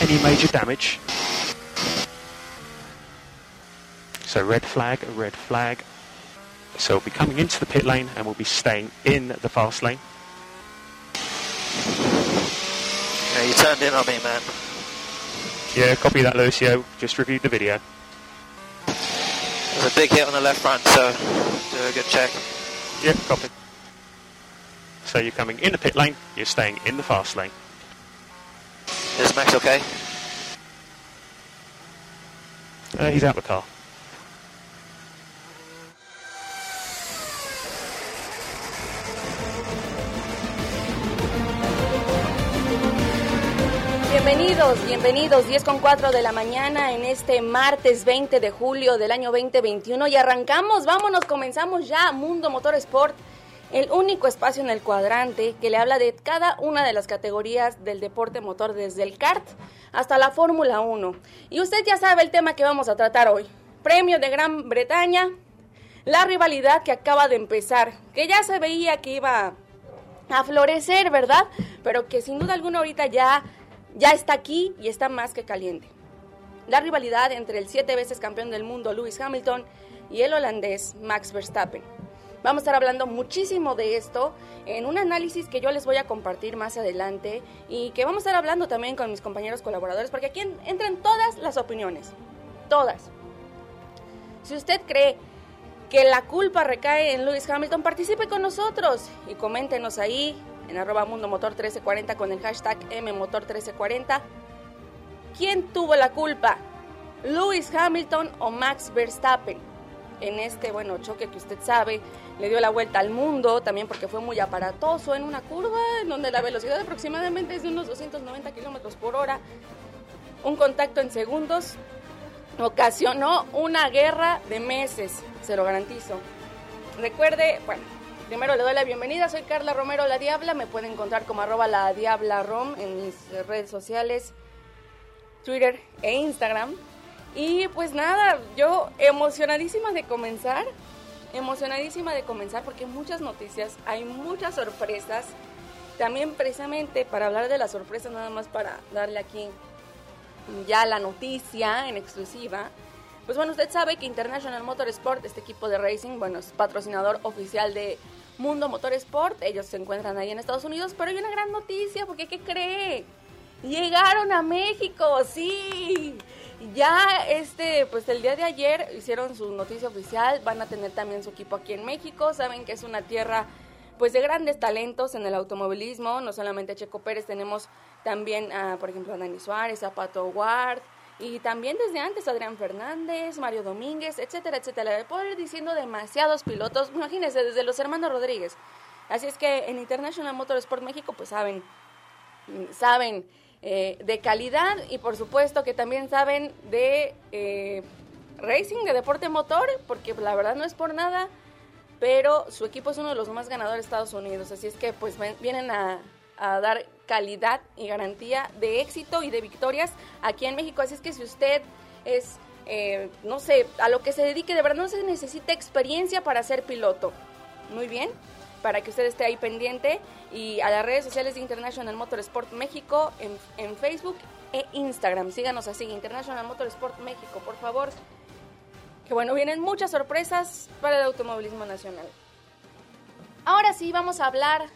Any major damage. So red flag, a red flag. So we'll be coming into the pit lane and we'll be staying in the fast lane. Yeah, you turned in on me, man. Yeah, copy that, Lucio. Just reviewed the video. There's a big hit on the left front, so do a good check. Yeah, copy. So you're coming in the pit lane, you're staying in the fast lane. Is Max okay? Uh, he's out of the car. Bienvenidos, bienvenidos, 10 con 4 de la mañana en este martes 20 de julio del año 2021 y arrancamos, vámonos, comenzamos ya Mundo Motor Sport, el único espacio en el cuadrante que le habla de cada una de las categorías del deporte motor, desde el kart hasta la Fórmula 1. Y usted ya sabe el tema que vamos a tratar hoy, premio de Gran Bretaña, la rivalidad que acaba de empezar, que ya se veía que iba a florecer, ¿verdad? Pero que sin duda alguna ahorita ya ya está aquí y está más que caliente. La rivalidad entre el siete veces campeón del mundo Lewis Hamilton y el holandés Max Verstappen. Vamos a estar hablando muchísimo de esto en un análisis que yo les voy a compartir más adelante y que vamos a estar hablando también con mis compañeros colaboradores porque aquí entran todas las opiniones, todas. Si usted cree que la culpa recae en Lewis Hamilton, participe con nosotros y coméntenos ahí en arroba Mundo Motor 1340 con el hashtag MMotor1340. ¿Quién tuvo la culpa? ¿Lewis Hamilton o Max Verstappen? En este, bueno, choque que usted sabe, le dio la vuelta al mundo, también porque fue muy aparatoso en una curva en donde la velocidad aproximadamente es de unos 290 kilómetros por hora. Un contacto en segundos ocasionó una guerra de meses, se lo garantizo. Recuerde, bueno, Primero le doy la bienvenida, soy Carla Romero La Diabla, me pueden encontrar como arroba la Diabla Rom en mis redes sociales, Twitter e Instagram. Y pues nada, yo emocionadísima de comenzar, emocionadísima de comenzar porque muchas noticias, hay muchas sorpresas. También precisamente para hablar de las sorpresas, nada más para darle aquí ya la noticia en exclusiva. Pues bueno, usted sabe que International Motorsport, este equipo de racing, bueno, es patrocinador oficial de Mundo Motorsport. Ellos se encuentran ahí en Estados Unidos, pero hay una gran noticia, porque ¿qué cree? Llegaron a México, sí. Ya este, pues el día de ayer hicieron su noticia oficial, van a tener también su equipo aquí en México, saben que es una tierra pues de grandes talentos en el automovilismo, no solamente Checo Pérez, tenemos también a, por ejemplo, a Dani Suárez, a Pato Ward, y también desde antes Adrián Fernández, Mario Domínguez, etcétera, etcétera. Le puedo ir diciendo demasiados pilotos, imagínense, desde los hermanos Rodríguez. Así es que en International Motorsport México, pues saben, saben eh, de calidad y por supuesto que también saben de eh, racing, de deporte motor, porque la verdad no es por nada, pero su equipo es uno de los más ganadores de Estados Unidos. Así es que pues vienen a, a dar calidad y garantía de éxito y de victorias aquí en México. Así es que si usted es, eh, no sé, a lo que se dedique, de verdad no se necesita experiencia para ser piloto. Muy bien, para que usted esté ahí pendiente y a las redes sociales de International Motorsport México en, en Facebook e Instagram. Síganos así, International Motorsport México, por favor. Que bueno, vienen muchas sorpresas para el automovilismo nacional. Ahora sí, vamos a hablar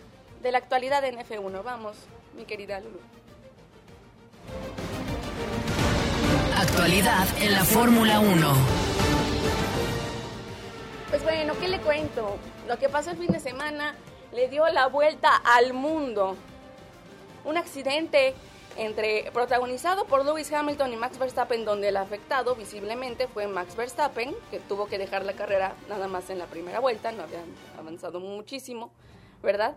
de la actualidad en F1. Vamos mi querida Lulu. Actualidad en la Fórmula 1. Pues bueno, ¿qué le cuento? Lo que pasó el fin de semana le dio la vuelta al mundo. Un accidente entre protagonizado por Lewis Hamilton y Max Verstappen, donde el afectado visiblemente fue Max Verstappen, que tuvo que dejar la carrera nada más en la primera vuelta, no habían avanzado muchísimo, ¿verdad?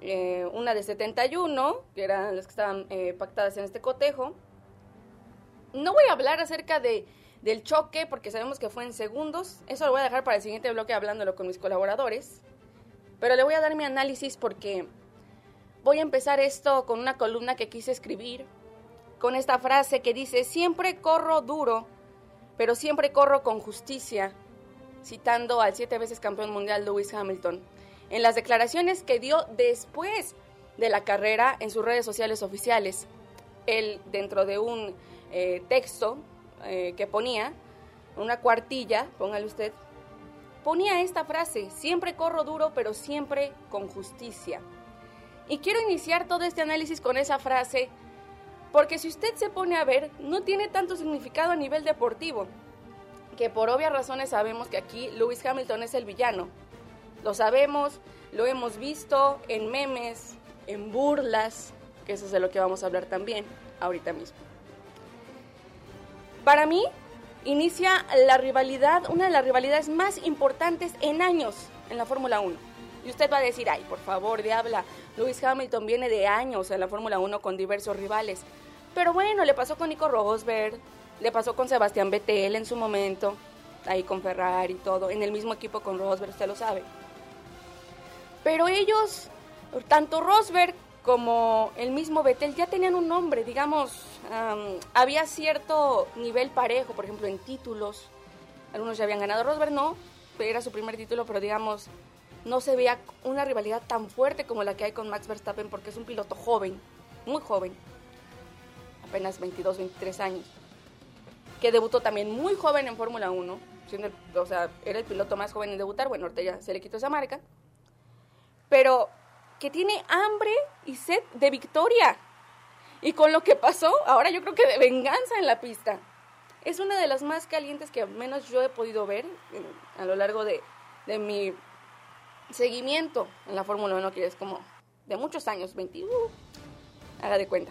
Eh, una de 71, que eran las que estaban eh, pactadas en este cotejo. No voy a hablar acerca de, del choque, porque sabemos que fue en segundos, eso lo voy a dejar para el siguiente bloque hablándolo con mis colaboradores, pero le voy a dar mi análisis porque voy a empezar esto con una columna que quise escribir, con esta frase que dice, siempre corro duro, pero siempre corro con justicia, citando al siete veces campeón mundial Lewis Hamilton, en las declaraciones que dio después de la carrera en sus redes sociales oficiales. Él, dentro de un eh, texto eh, que ponía, una cuartilla, póngale usted, ponía esta frase, siempre corro duro, pero siempre con justicia. Y quiero iniciar todo este análisis con esa frase, porque si usted se pone a ver, no tiene tanto significado a nivel deportivo, que por obvias razones sabemos que aquí Lewis Hamilton es el villano. Lo sabemos, lo hemos visto en memes, en burlas, que eso es de lo que vamos a hablar también ahorita mismo. Para mí, inicia la rivalidad, una de las rivalidades más importantes en años en la Fórmula 1. Y usted va a decir, ay, por favor, diabla, Lewis Hamilton viene de años en la Fórmula 1 con diversos rivales. Pero bueno, le pasó con Nico Rosberg, le pasó con Sebastián Vettel en su momento, ahí con Ferrari y todo, en el mismo equipo con Rosberg, usted lo sabe. Pero ellos, tanto Rosberg como el mismo Vettel ya tenían un nombre, digamos, había cierto nivel parejo, por ejemplo, en títulos. Algunos ya habían ganado, Rosberg no, era su primer título, pero digamos, no se veía una rivalidad tan fuerte como la que hay con Max Verstappen porque es un piloto joven, muy joven, apenas 22, 23 años, que debutó también muy joven en Fórmula 1, siendo o sea, era el piloto más joven en debutar, bueno, ahorita ya se le quitó esa marca, pero que tiene hambre y sed de victoria. Y con lo que pasó, ahora yo creo que de venganza en la pista. Es una de las más calientes que al menos yo he podido ver a lo largo de, de mi seguimiento en la Fórmula 1, que es como de muchos años, 20, uh, haga de cuenta.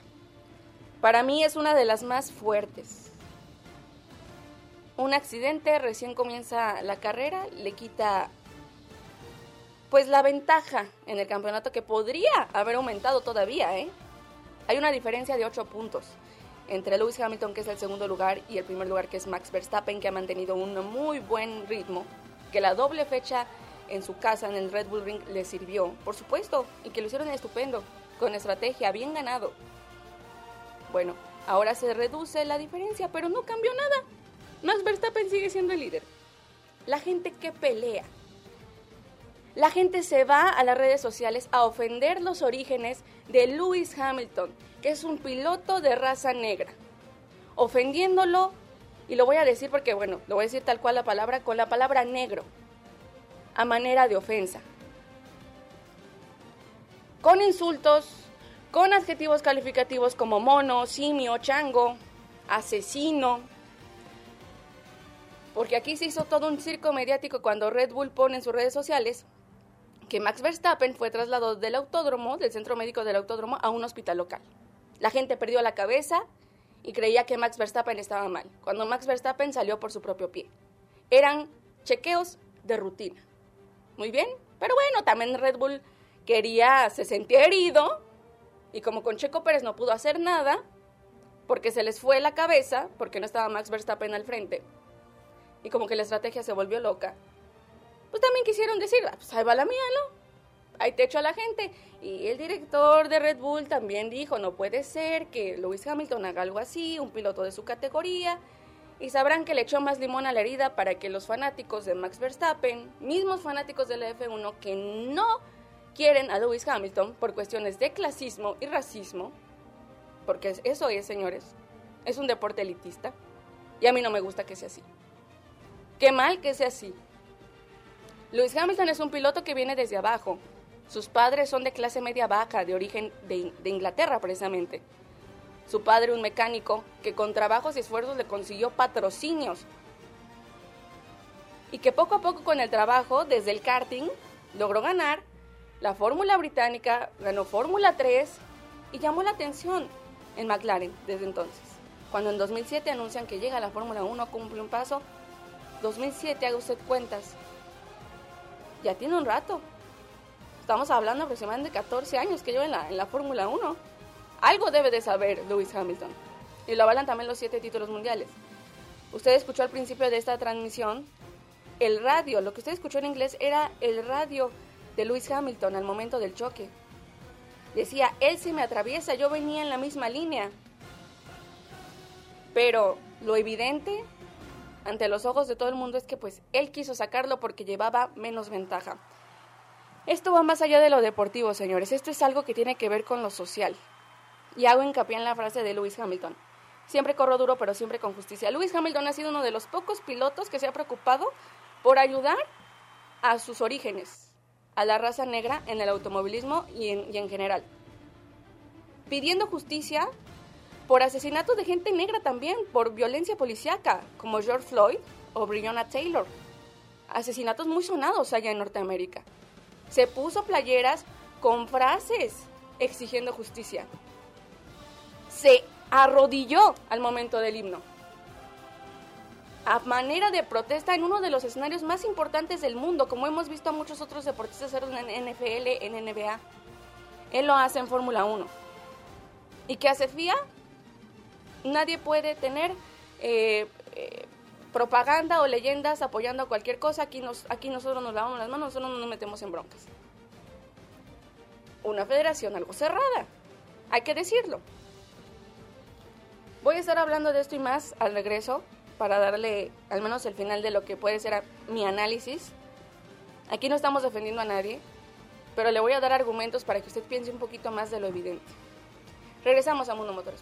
Para mí es una de las más fuertes. Un accidente, recién comienza la carrera, le quita pues la ventaja en el campeonato que podría haber aumentado todavía, ¿eh? Hay una diferencia de 8 puntos entre Lewis Hamilton, que es el segundo lugar, y el primer lugar, que es Max Verstappen, que ha mantenido un muy buen ritmo, que la doble fecha en su casa en el Red Bull Ring le sirvió, por supuesto, y que lo hicieron estupendo, con estrategia, bien ganado. Bueno, ahora se reduce la diferencia, pero no cambió nada. Max Verstappen sigue siendo el líder. La gente que pelea. La gente se va a las redes sociales a ofender los orígenes de Lewis Hamilton, que es un piloto de raza negra. Ofendiéndolo, y lo voy a decir porque, bueno, lo voy a decir tal cual la palabra, con la palabra negro a manera de ofensa. Con insultos, con adjetivos calificativos como mono, simio, chango, asesino. Porque aquí se hizo todo un circo mediático cuando Red Bull pone en sus redes sociales que Max Verstappen fue trasladado del autódromo, del centro médico del autódromo, a un hospital local. La gente perdió la cabeza y creía que Max Verstappen estaba mal, cuando Max Verstappen salió por su propio pie. Eran chequeos de rutina muy bien. Pero bueno, también Red Bull quería, se sentía herido y como con Checo Pérez no pudo hacer nada porque se les fue la cabeza, porque no estaba Max Verstappen al frente y como que la estrategia se volvió loca, pues también quisieron decir, ah, pues ahí va la mía, ¿no? Ahí te echo a la gente. Y el director de Red Bull también dijo, no puede ser que Lewis Hamilton haga algo así, un piloto de su categoría y sabrán que le echó más limón a la herida para que los fanáticos de Max Verstappen, mismos fanáticos del F1 que no quieren a Lewis Hamilton por cuestiones de clasismo y racismo, porque eso es, señores, es un deporte elitista y a mí no me gusta que sea así. Qué mal que sea así. Lewis Hamilton es un piloto que viene desde abajo. Sus padres son de clase media baja, de origen de, de Inglaterra precisamente su padre un mecánico que con trabajos y esfuerzos le consiguió patrocinios y que poco a poco con el trabajo desde el karting logró ganar la Fórmula Británica, ganó Fórmula 3 y llamó la atención. en McLaren desde entonces. Cuando en 2007 anuncian que llega a la Fórmula 1, cumple un paso. 2007, haga usted cuentas. Ya tiene un rato. Estamos hablando aproximadamente de 14 años que lleva en la, en la Fórmula 1. Algo debe de saber Lewis Hamilton. Y lo avalan también los siete títulos mundiales. Usted escuchó al principio de esta transmisión el radio, lo que usted escuchó en inglés era el radio de Lewis Hamilton al momento del choque. Decía, él se me atraviesa, yo venía en la misma línea. Pero lo evidente ante los ojos de todo el mundo es que pues él quiso sacarlo porque llevaba menos ventaja. Esto va más allá de lo deportivo, señores. Esto es algo que tiene que ver con lo social. Y hago hincapié en la frase de Lewis Hamilton. Siempre corro duro, pero siempre con justicia. Lewis Hamilton ha sido uno de los pocos pilotos que se ha preocupado por ayudar a sus orígenes, a la raza negra en el automovilismo y en, y en general. Pidiendo justicia por asesinatos de gente negra también, por violencia policíaca, como George Floyd o Breonna Taylor. Asesinatos muy sonados allá en Norteamérica. Se puso playeras con frases exigiendo justicia. Se arrodilló al momento del himno. A manera de protesta en uno de los escenarios más importantes del mundo, como hemos visto a muchos otros deportistas hacerlo en NFL, en NBA. Él lo hace en Fórmula 1. ¿Y qué hace FIA? Nadie puede tener eh, eh, propaganda o leyendas apoyando a cualquier cosa. Aquí, nos, aquí nosotros nos lavamos las manos, nosotros no nos metemos en broncas. Una federación algo cerrada, hay que decirlo. Voy a estar hablando de esto y más al regreso para darle al menos el final de lo que puede ser mi análisis. Aquí no estamos defendiendo a nadie, pero le voy a dar argumentos para que usted piense un poquito más de lo evidente. Regresamos a Mundo Motores.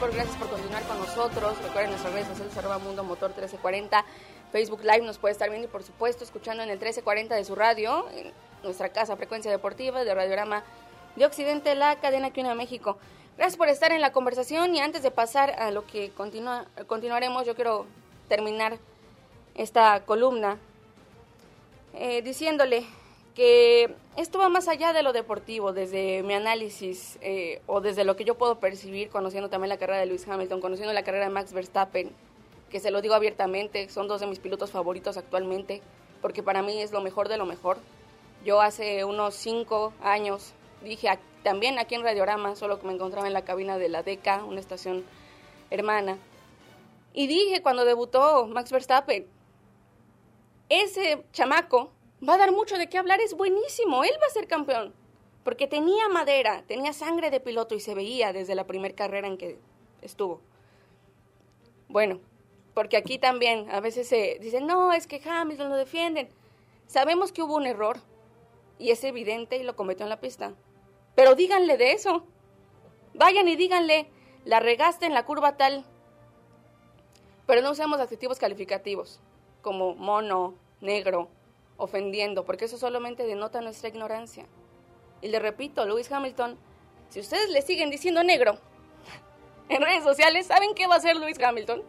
2182 33. Recuerden nuestras redes sociales, arroba Mundo Motor 1340. Facebook Live nos puede estar viendo y por supuesto escuchando en el 1340 de su radio, en nuestra casa Frecuencia Deportiva de Radiorama de Occidente, la cadena que une a México. Gracias por estar en la conversación y antes de pasar a lo que continuaremos, yo quiero terminar esta columna eh, diciéndole que esto va más allá de lo deportivo, desde mi análisis eh, o desde lo que yo puedo percibir, conociendo también la carrera de Lewis Hamilton, conociendo la carrera de Max Verstappen, que se lo digo abiertamente, son dos de mis pilotos favoritos actualmente, porque para mí es lo mejor de lo mejor. Yo hace unos cinco años dije también aquí en Radiorama, solo que me encontraba en la cabina de la DECA, una estación hermana, y dije cuando debutó Max Verstappen, ese chamaco va a dar mucho de qué hablar, es buenísimo, él va a ser campeón. Porque tenía madera, tenía sangre de piloto y se veía desde la primera carrera en que estuvo. Bueno, porque aquí también a veces se dicen, no, es que Hamilton lo defienden. Sabemos que hubo un error y es evidente y lo cometió en la pista. Pero díganle de eso. Vayan y díganle, la regaste en la curva tal. Pero no usemos adjetivos calificativos como mono, negro, ofendiendo, porque eso solamente denota nuestra ignorancia. Y le repito, Lewis Hamilton, si ustedes le siguen diciendo negro en redes sociales, ¿saben qué va a hacer Lewis Hamilton?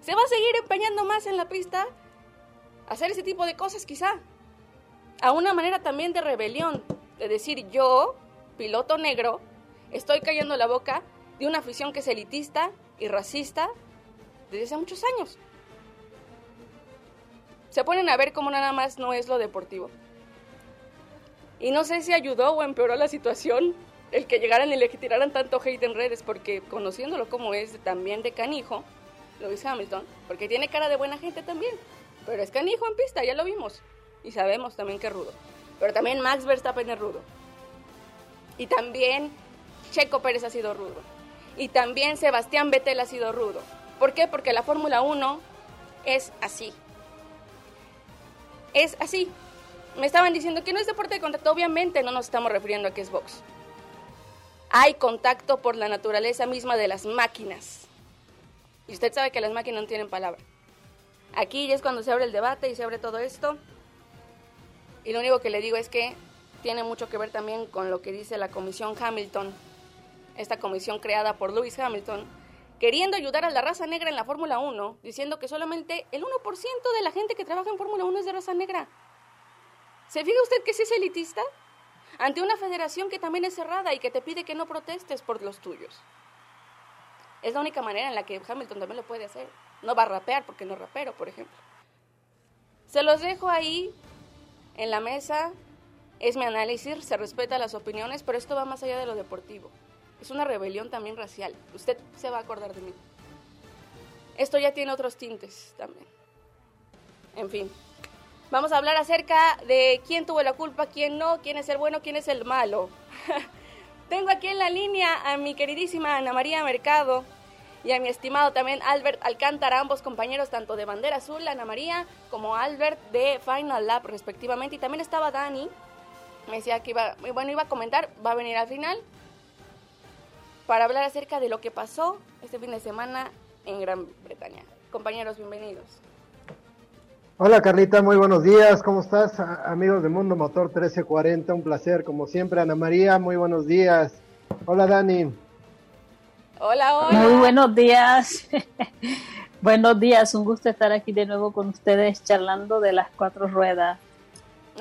Se va a seguir empeñando más en la pista, a hacer ese tipo de cosas quizá. A una manera también de rebelión, de decir yo, piloto negro, estoy cayendo la boca de una afición que es elitista y racista desde hace muchos años se ponen a ver cómo nada más no es lo deportivo. Y no sé si ayudó o empeoró la situación el que llegaran y le tiraran tanto hate en redes, porque conociéndolo como es también de canijo, lo dice Hamilton, porque tiene cara de buena gente también, pero es canijo en pista, ya lo vimos, y sabemos también que es rudo. Pero también Max Verstappen es rudo. Y también Checo Pérez ha sido rudo. Y también Sebastián Vettel ha sido rudo. ¿Por qué? Porque la Fórmula 1 es así. Es así. Me estaban diciendo que no es deporte de contacto. Obviamente no nos estamos refiriendo a que es box. Hay contacto por la naturaleza misma de las máquinas. Y usted sabe que las máquinas no tienen palabra. Aquí ya es cuando se abre el debate y se abre todo esto. Y lo único que le digo es que tiene mucho que ver también con lo que dice la Comisión Hamilton, esta comisión creada por Lewis Hamilton, queriendo ayudar a la raza negra en la Fórmula 1, diciendo que solamente el 1% de la gente que trabaja en Fórmula 1 es de raza negra. ¿Se fija usted que sí es elitista? Ante una federación que también es cerrada y que te pide que no protestes por los tuyos. Es la única manera en la que Hamilton también lo puede hacer. No va a rapear porque no rapero, por ejemplo. Se los dejo ahí en la mesa. Es mi análisis, se respeta las opiniones, pero esto va más allá de lo deportivo. Es una rebelión también racial. Usted se va a acordar de mí. Esto ya tiene otros tintes también. En fin. Vamos a hablar acerca de quién tuvo la culpa, quién no, quién es el bueno, quién es el malo. Tengo aquí en la línea a mi queridísima Ana María Mercado y a mi estimado también Albert Alcántara, ambos compañeros tanto de Bandera Azul, Ana María, como Albert de Final Lab respectivamente. Y también estaba Dani, me decía que iba, bueno, iba a comentar, va a venir al final para hablar acerca de lo que pasó este fin de semana en Gran Bretaña. Compañeros, bienvenidos. Hola Carlita, muy buenos días, ¿cómo estás? amigos de Mundo Motor 1340, un placer como siempre. Ana María, muy buenos días. Hola Dani. Hola, hola. Muy buenos días. buenos días, un gusto estar aquí de nuevo con ustedes charlando de las cuatro ruedas.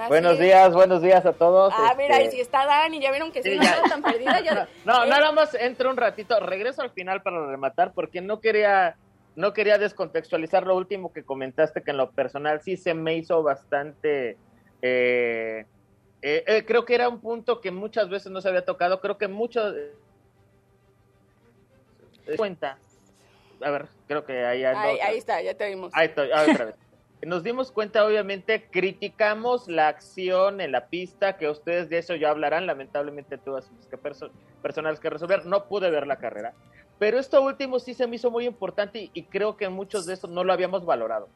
Buenos días, buenos días a todos. Ah, mira, y este, si está Dani, ya vieron que sí, no tan perdida. no, eh. nada más entro un ratito, regreso al final para rematar porque no quería no quería descontextualizar lo último que comentaste, que en lo personal sí se me hizo bastante... Eh, eh, eh, creo que era un punto que muchas veces no se había tocado, creo que muchos... cuenta. A ver, creo que ahí, ahí, ahí está, ya te vimos. Ahí estoy, otra vez. Nos dimos cuenta, obviamente, criticamos la acción en la pista, que ustedes de eso ya hablarán, lamentablemente todas que personas que resolver, no pude ver la carrera. Pero esto último sí se me hizo muy importante y, creo que muchos de estos no lo habíamos valorado.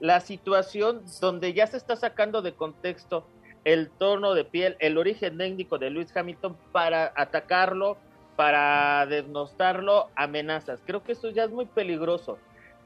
La situación donde ya se está sacando de contexto el tono de piel, el origen técnico de Luis Hamilton para atacarlo, para desnostarlo, amenazas. Creo que eso ya es muy peligroso.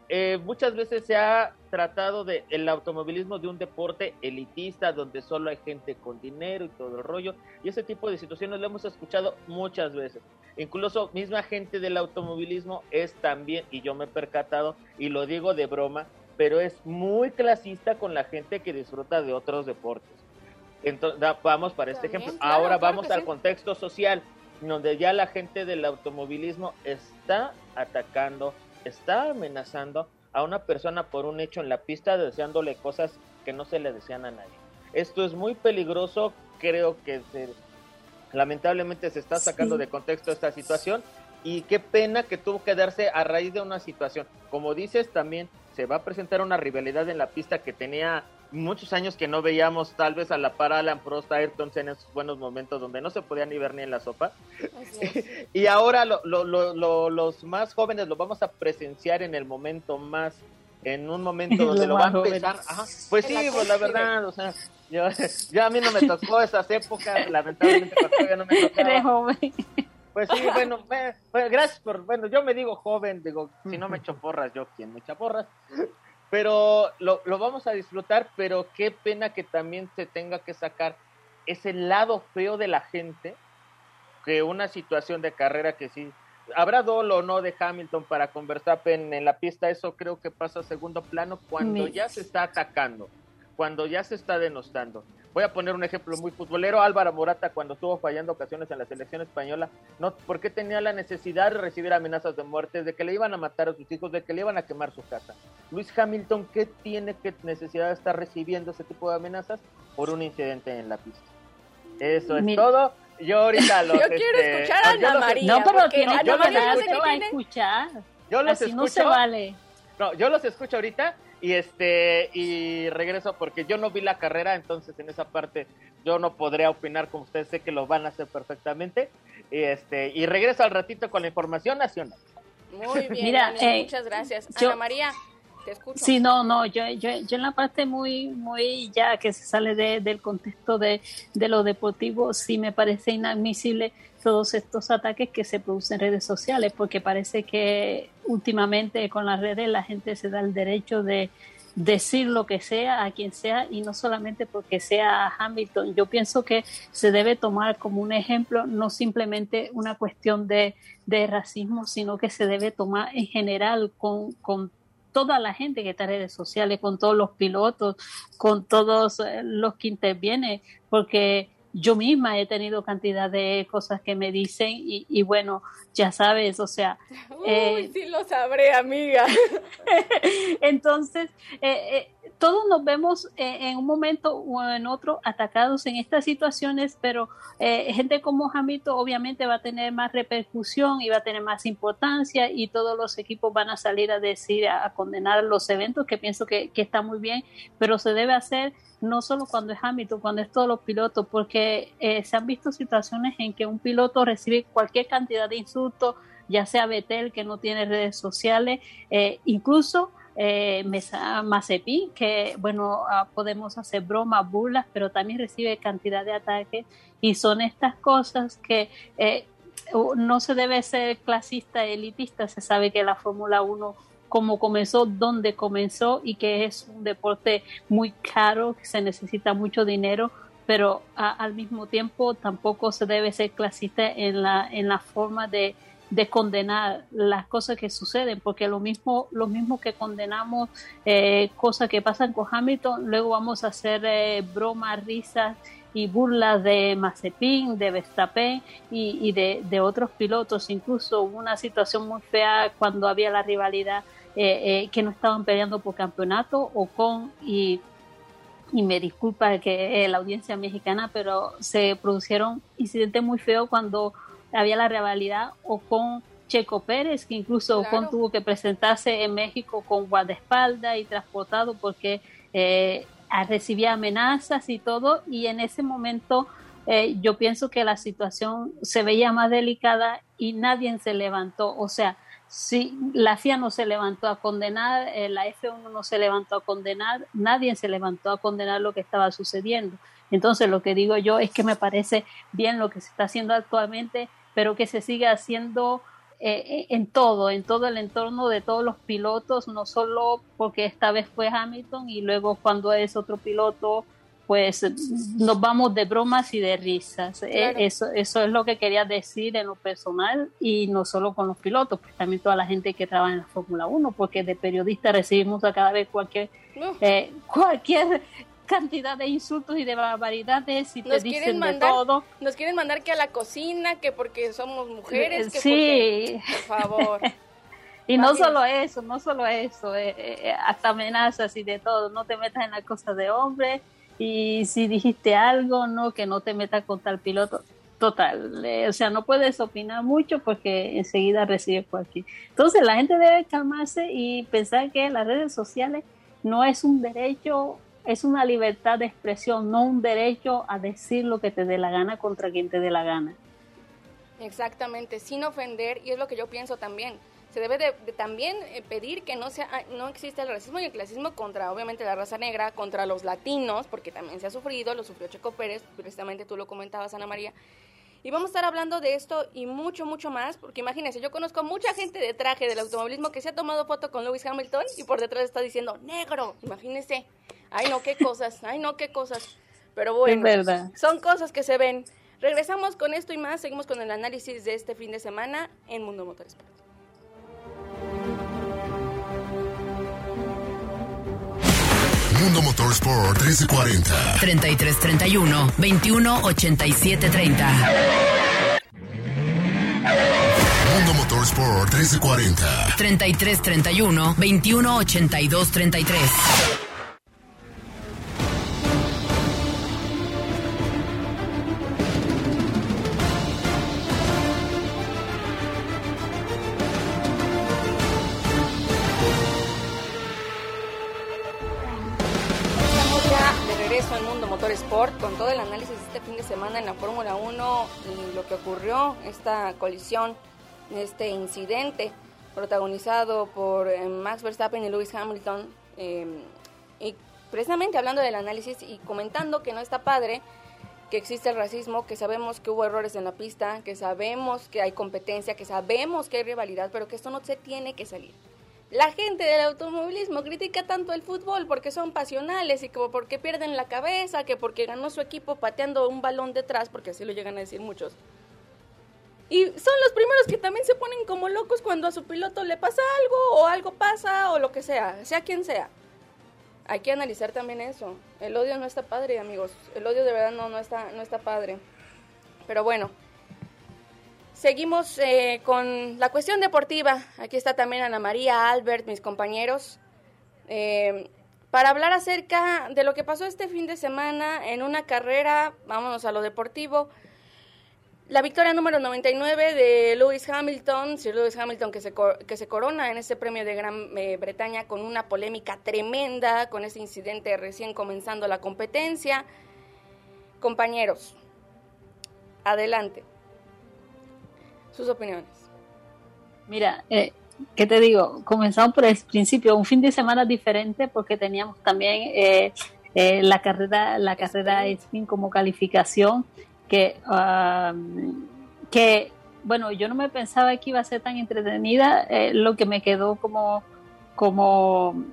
Eh, muchas veces se ha tratado de el automovilismo de un deporte elitista donde solo hay gente con dinero y todo el rollo y ese tipo de situaciones lo hemos escuchado muchas veces. Incluso misma gente del automovilismo es también y yo me he percatado y lo digo de broma pero es muy clasista con la gente que disfruta de otros deportes. Entonces vamos para este ejemplo. ahora vamos al contexto social donde ya la gente del automovilismo está atacando está amenazando a una persona por un hecho en la pista deseándole cosas que no se le desean a nadie. Esto es muy peligroso, creo que lamentablemente se está sacando de contexto esta situación y qué pena que tuvo que darse a raíz de una situación. Como dices, también se va a presentar una rivalidad en la pista que tenía muchos años que no veíamos tal vez a la par Alan Prost, Ayrton en esos buenos momentos donde no se podía ni ver ni en la sopa. y ahora los más jóvenes lo vamos a presenciar en el momento más, en un momento donde lo, va a empezar. Pues sí, pues la verdad, o sea, yo, a mí no me tocó esas épocas, lamentablemente no me tocó. Pues sí, bueno, gracias por, bueno, yo me digo joven, digo, si no me echo porras, yo quien me echa porras, pero lo, lo vamos a disfrutar, pero qué pena que también se tenga que sacar ese lado feo de la gente, que una situación de carrera que sí, habrá dolo o no de Hamilton para conversar en la pista, eso creo que pasa a segundo plano cuando ya se está atacando, cuando ya se está denostando. Voy a poner un ejemplo muy futbolero. Álvaro Morata, cuando estuvo fallando ocasiones en la selección española, no, porque tenía la necesidad de recibir amenazas de muerte, de que le iban a matar a sus hijos, de que le iban a quemar su casa. Luis Hamilton, ¿qué tiene que necesidad de estar recibiendo ese tipo de amenazas por un incidente en la pista? Eso es todo. Yo ahorita lo. Yo quiero este, escuchar a Ana María. No, pero tiene yo, yo los escuchar. Yo los Así no se vale. No, yo los escucho ahorita Y este y regreso porque yo no vi la carrera, entonces en esa parte yo no podría opinar como ustedes, sé que lo van a hacer perfectamente. Y este y regreso al ratito con la información nacional. Muy bien, Mira, eh, muchas gracias. Ana María, Sí, no, no, yo, yo, yo en la parte muy, muy ya que se sale de, del contexto de, de lo deportivo, sí me parece inadmisible todos estos ataques que se producen en redes sociales, porque parece que últimamente con las redes la gente se da el derecho de decir lo que sea a quien sea y no solamente porque sea Hamilton. Yo pienso que se debe tomar como un ejemplo no simplemente una cuestión de, de racismo, sino que se debe tomar en general con, con toda la gente que está en redes sociales, con todos los pilotos, con todos eh, los que intervienen, porque yo misma he tenido cantidad de cosas que me dicen y, bueno, ya sabes, o sea... Uy, eh, sí lo sabré, amiga. entonces, eh, eh, todos nos vemos en un momento o en otro atacados en estas situaciones, pero gente como Jamito obviamente va a tener más repercusión y va a tener más importancia y todos los equipos van a salir a decir, a, condenar los eventos, que pienso que, que está muy bien, pero se debe hacer no solo cuando es Hamilton, cuando es todos los pilotos, porque eh, se han visto situaciones en que un piloto recibe cualquier cantidad de insultos, ya sea Betel, que no tiene redes sociales, eh, incluso eh, Mazepin, que bueno, ah, podemos hacer bromas, burlas, pero también recibe cantidad de ataques. Y son estas cosas que eh, no se debe ser clasista, elitista, se sabe que la Fórmula 1 cómo comenzó, dónde comenzó y que es un deporte muy caro, que se necesita mucho dinero, pero al mismo tiempo tampoco se debe ser clasista en la, en la forma de, de condenar las cosas que suceden, porque lo mismo, lo mismo que condenamos eh, cosas que pasan con Hamilton, luego vamos a hacer eh, bromas, risas y burlas de Mazepin, de Verstappen y, y de, de, otros pilotos. Incluso una situación muy fea cuando había la rivalidad eh, eh, que no estaban peleando por campeonato o con y, y me disculpa que eh, la audiencia mexicana, pero se produjeron incidentes muy feos cuando había la rivalidad o con Checo Pérez, que incluso Ocon tuvo que presentarse en México con guardaespaldas y transportado porque recibía amenazas y todo, y en ese momento yo pienso que la situación se veía más delicada y nadie se levantó, o sea, Sí, la FIA no se levantó a condenar, eh, la F1 no se levantó a condenar, nadie se levantó a condenar lo que estaba sucediendo. Entonces, lo que digo yo es que me parece bien lo que se está haciendo actualmente, pero que se siga haciendo eh, eh, en todo, en todo el entorno de todos los pilotos, no solo porque esta vez fue Hamilton y luego cuando es otro piloto pues nos vamos de bromas y de risas. Eh, eso, eso es lo que quería decir en lo personal y no solo con los pilotos, pues también toda la gente que trabaja en la Fórmula 1, porque de periodistas recibimos a cada vez cualquier, eh, cualquier cantidad de insultos y de barbaridades y te dicen de todo. Nos quieren mandar que a la cocina, que porque somos mujeres, que sí. por favor. Y no solo eso, no solo eso, eh, hasta amenazas y de todo. No te metas en la cosa de hombre, y si dijiste algo, no, que no te metas con tal piloto. Total, eh, o sea, no puedes opinar mucho porque enseguida recibe cualquier. Entonces la gente debe calmarse y pensar que las redes sociales no es un derecho, es una libertad de expresión, no un derecho a decir lo que te dé la gana contra quien te dé la gana. Exactamente, sin ofender, y es lo que yo pienso también se debe de, también eh, pedir que no sea no existe el racismo y el clasismo contra obviamente la raza negra, contra los latinos, porque también se ha sufrido, lo sufrió Checo Pérez, precisamente tú lo comentabas Ana María. Y vamos a estar hablando de esto y mucho, mucho más, porque imagínense, yo conozco mucha gente de traje del automovilismo que se ha tomado foto con Lewis Hamilton y por detrás está diciendo, negro, imagínense. Ay, no, qué cosas, ay, no, qué cosas. Pero bueno, son cosas que se ven. Regresamos con esto y más, seguimos con el análisis de este fin de semana en Mundo Motorsport. Mundo Motorsport 1340. 3331 218730. Mundo Motorsport 1340. 3331 218233. Regreso en Mundo Motor Sport con todo el análisis este fin de semana en la Fórmula 1 y lo que ocurrió, esta colisión, este incidente protagonizado por eh, Max Verstappen y Lewis Hamilton. Eh, y precisamente hablando del análisis y comentando que no está padre, que existe el racismo, que sabemos que hubo errores en la pista, que sabemos que hay competencia, que sabemos que hay rivalidad, pero que esto no se tiene que salir. La gente del automovilismo critica tanto el fútbol porque son pasionales y como porque pierden la cabeza, que porque ganó su equipo pateando un balón detrás, porque así lo llegan a decir muchos. Y son los primeros que también se ponen como locos cuando a su piloto le pasa algo o algo pasa o lo que sea, sea quien sea. Hay que analizar también eso. El odio no está padre, amigos. El odio de verdad no, no, está, no está padre. Pero bueno, Seguimos eh, con la cuestión deportiva. Aquí está también Ana María, Albert, mis compañeros, eh, para hablar acerca de lo que pasó este fin de semana en una carrera, vámonos a lo deportivo. La victoria número 99 de Lewis Hamilton, Sir Lewis Hamilton que se, que se corona en este premio de Gran eh, Bretaña con una polémica tremenda, con ese incidente recién comenzando la competencia. Compañeros, adelante sus opiniones. Mira, eh, ¿qué te digo? Comenzamos por el principio, un fin de semana diferente porque teníamos también eh, eh, la carrera, la carrera sprint como calificación que, um, que, bueno, yo no me pensaba que iba a ser tan entretenida, eh, lo que me quedó como, como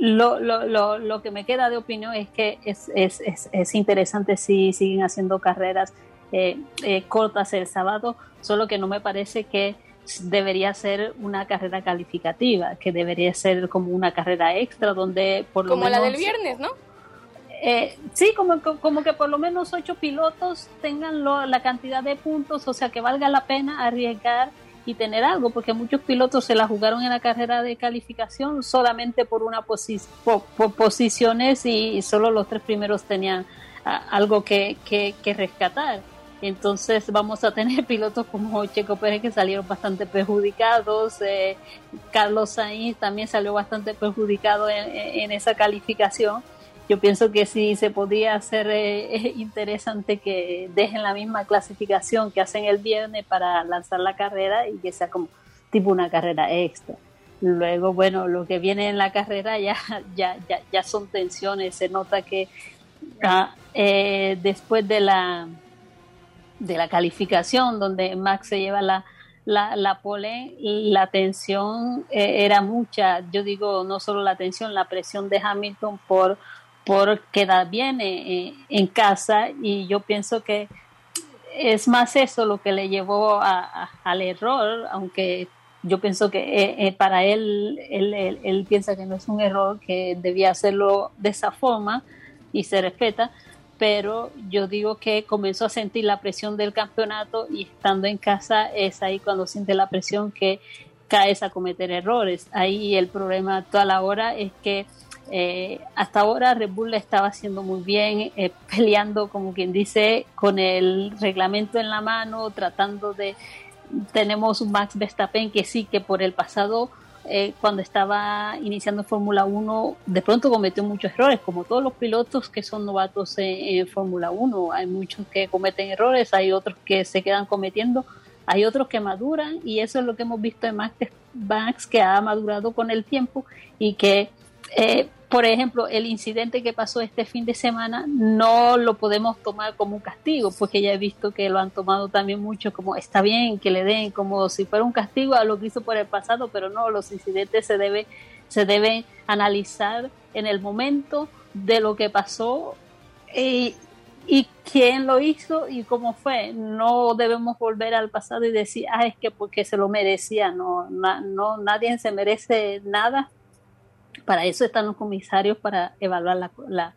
lo, lo, lo, lo, que me queda de opinión es que es, es, es, es interesante si siguen haciendo carreras eh, eh, cortas el sábado, solo que no me parece que debería ser una carrera calificativa, que debería ser como una carrera extra donde por lo como menos... la del viernes, ¿no? Eh, sí, como, como que por lo menos ocho pilotos tengan lo, la cantidad de puntos, o sea que valga la pena arriesgar y tener algo, porque muchos pilotos se la jugaron en la carrera de calificación solamente por una posi posiciones y, y, solo los tres primeros tenían a, algo que, que, que rescatar. Entonces vamos a tener pilotos como Checo Pérez que salieron bastante perjudicados, eh, Carlos Sainz también salió bastante perjudicado en, esa calificación. Yo pienso que sí se podría hacer eh, interesante que dejen la misma clasificación que hacen el viernes para lanzar la carrera y que sea como tipo una carrera extra. Luego, bueno, lo que viene en la carrera ya, ya, ya, ya son tensiones. Se nota que ah, eh, después de la, de la calificación, donde Max se lleva la, la, la pole, la tensión eh, era mucha. Yo digo, no solo la tensión, la presión de Hamilton por, por quedar bien eh, en casa y yo pienso que es más eso lo que le llevó a, al error, aunque yo pienso que eh, eh, para él, él, él, piensa que no es un error, que debía hacerlo de esa forma y se respeta, pero yo digo que comenzó a sentir la presión del campeonato y estando en casa es ahí cuando siente la presión que caes a cometer errores. Ahí el problema toda la hora es que eh, hasta ahora Red Bull estaba haciendo muy bien, eh, peleando como quien dice con el reglamento en la mano, tratando de... Tenemos un Max Verstappen que sí, que por el pasado eh, cuando estaba iniciando Fórmula 1, de pronto cometió muchos errores, como todos los pilotos que son novatos en, Fórmula 1. Hay muchos que cometen errores, hay otros que se quedan cometiendo, hay otros que maduran y eso es lo que hemos visto en Max, Max que ha madurado con el tiempo y que, eh, por ejemplo, el incidente que pasó este fin de semana no lo podemos tomar como un castigo, porque ya he visto que lo han tomado también mucho como está bien que le den como si fuera un castigo a lo que hizo por el pasado, pero no, los incidentes se debe se deben analizar en el momento de lo que pasó y, y quién lo hizo y cómo fue. No debemos volver al pasado y decir, ah, es que porque se lo merecía. No, na, no nadie se merece nada. Para eso están los comisarios, para evaluar la,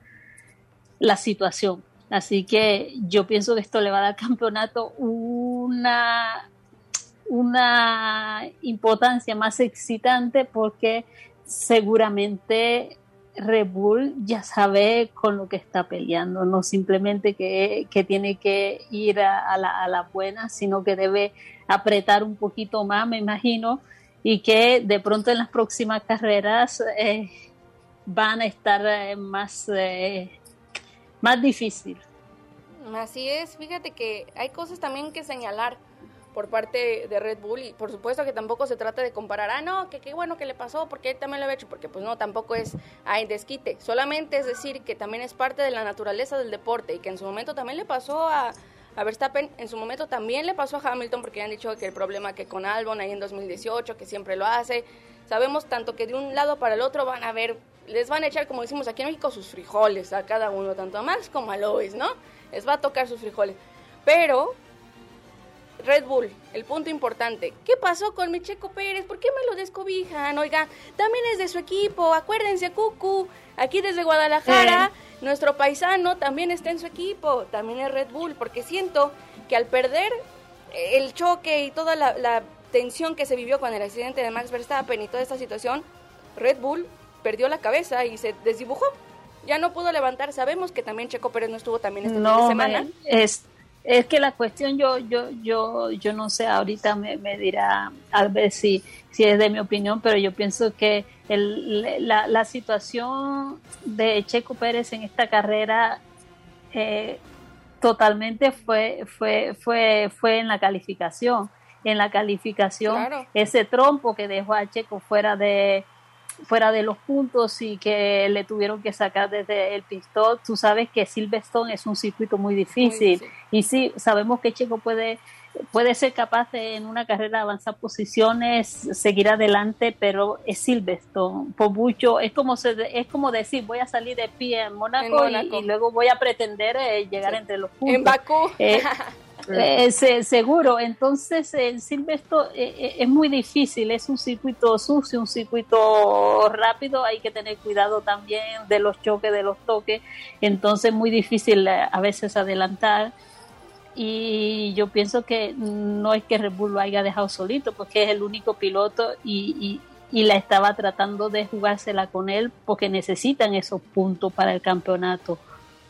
la, situación. Así que yo pienso que esto le va a dar al campeonato una, una importancia más excitante porque seguramente Red Bull ya sabe con lo que está peleando, no simplemente que, que tiene que ir a, la, a, la, buena, sino que debe apretar un poquito más, me imagino, y que de pronto en las próximas carreras eh, van a estar eh, más, eh, más difícil. Así es, fíjate que hay cosas también que señalar por parte de Red Bull y por supuesto que tampoco se trata de comparar, ah, no, que qué bueno que le pasó, porque él también lo había hecho, porque pues no, tampoco es ay, desquite, solamente es decir que también es parte de la naturaleza del deporte y que en su momento también le pasó a, a Verstappen, en su momento también le pasó a Hamilton, porque han dicho que el problema que con Albon ahí en 2018, que siempre lo hace, sabemos tanto que de un lado para el otro van a ver, les van a echar, como decimos aquí en México, sus frijoles a cada uno, tanto a Max como a Lois, ¿no? Les va a tocar sus frijoles. Pero Red Bull, el punto importante. ¿Qué pasó con mi Checo Pérez? ¿Por qué me lo descobijan? Oiga, también es de su equipo, acuérdense, Cucu. Aquí desde Guadalajara, nuestro paisano también está en su equipo, también es Red Bull, porque siento que al perder el choque y toda la, la tensión que se vivió con el accidente de Max Verstappen y toda esta situación, Red Bull perdió la cabeza y se desdibujó. Ya no pudo levantar. Sabemos que también Checo Pérez no estuvo también de semana. es es que la cuestión yo yo yo yo no sé ahorita me, me dirá a ver si si es de mi opinión pero yo pienso que el, la, la situación de Checo Pérez en esta carrera eh, totalmente fue fue fue fue en la calificación en la calificación Claro. ese trompo que dejó a Checo fuera de fuera de los puntos y que le tuvieron que sacar desde el pistón. Tú sabes que Silverstone es un circuito muy difícil y sí, sabemos que Checo puede puede ser capaz de en una carrera avanzar posiciones, seguir adelante, pero es Silverstone, por mucho, es como se, es como decir, voy a salir de pie en Mónaco, En y- luego voy a pretender eh, llegar Sí. entre los puntos. En Bakú. Eh, eh, se- seguro, entonces el Silverstone eh, eh, es muy difícil, es un circuito sucio, un circuito rápido, hay que tener cuidado también de los choques, de los toques, entonces muy difícil eh, a veces adelantar. Y yo pienso que no es que Red Bull lo haya dejado solito, porque es el único piloto y, y, y la estaba tratando de jugársela con él porque necesitan esos puntos para el campeonato.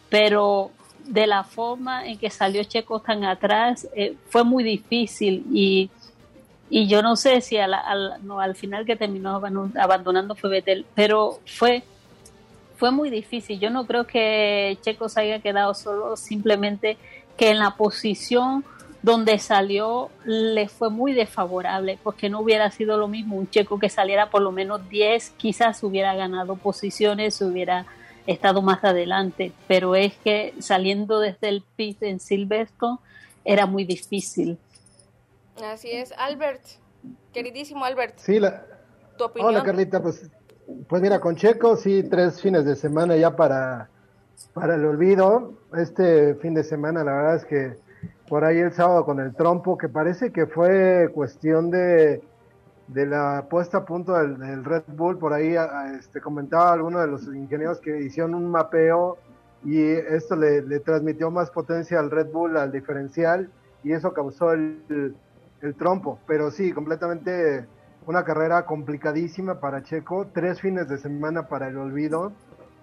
Pero de la forma en que salió Checo tan atrás eh, fue muy difícil y, y yo no sé si a la- al, no, al final que terminó abandon- abandonando fue Vettel, pero fue fue muy difícil. Yo no creo que Checo se haya quedado solo, simplemente que en la posición donde salió le fue muy desfavorable, porque no hubiera sido lo mismo un Checo que saliera por lo menos 10, quizás hubiera ganado posiciones, hubiera estado más adelante, pero es que saliendo desde el pit en Silverstone era muy difícil. Así es, Albert, queridísimo Albert, Sí, la, tu opinión. Hola Carlita, pues, pues mira, con Checo sí, tres fines de semana ya para, para el olvido. Este fin de semana la verdad es que por ahí el sábado con el trompo, que parece que fue cuestión de, de la puesta a punto del, del Red Bull, por ahí este, comentaba alguno de los ingenieros que hicieron un mapeo y esto le, le transmitió más potencia al Red Bull, al diferencial, y eso causó el, el, el trompo. Pero sí, completamente una carrera complicadísima para Checo, tres fines de semana para el olvido.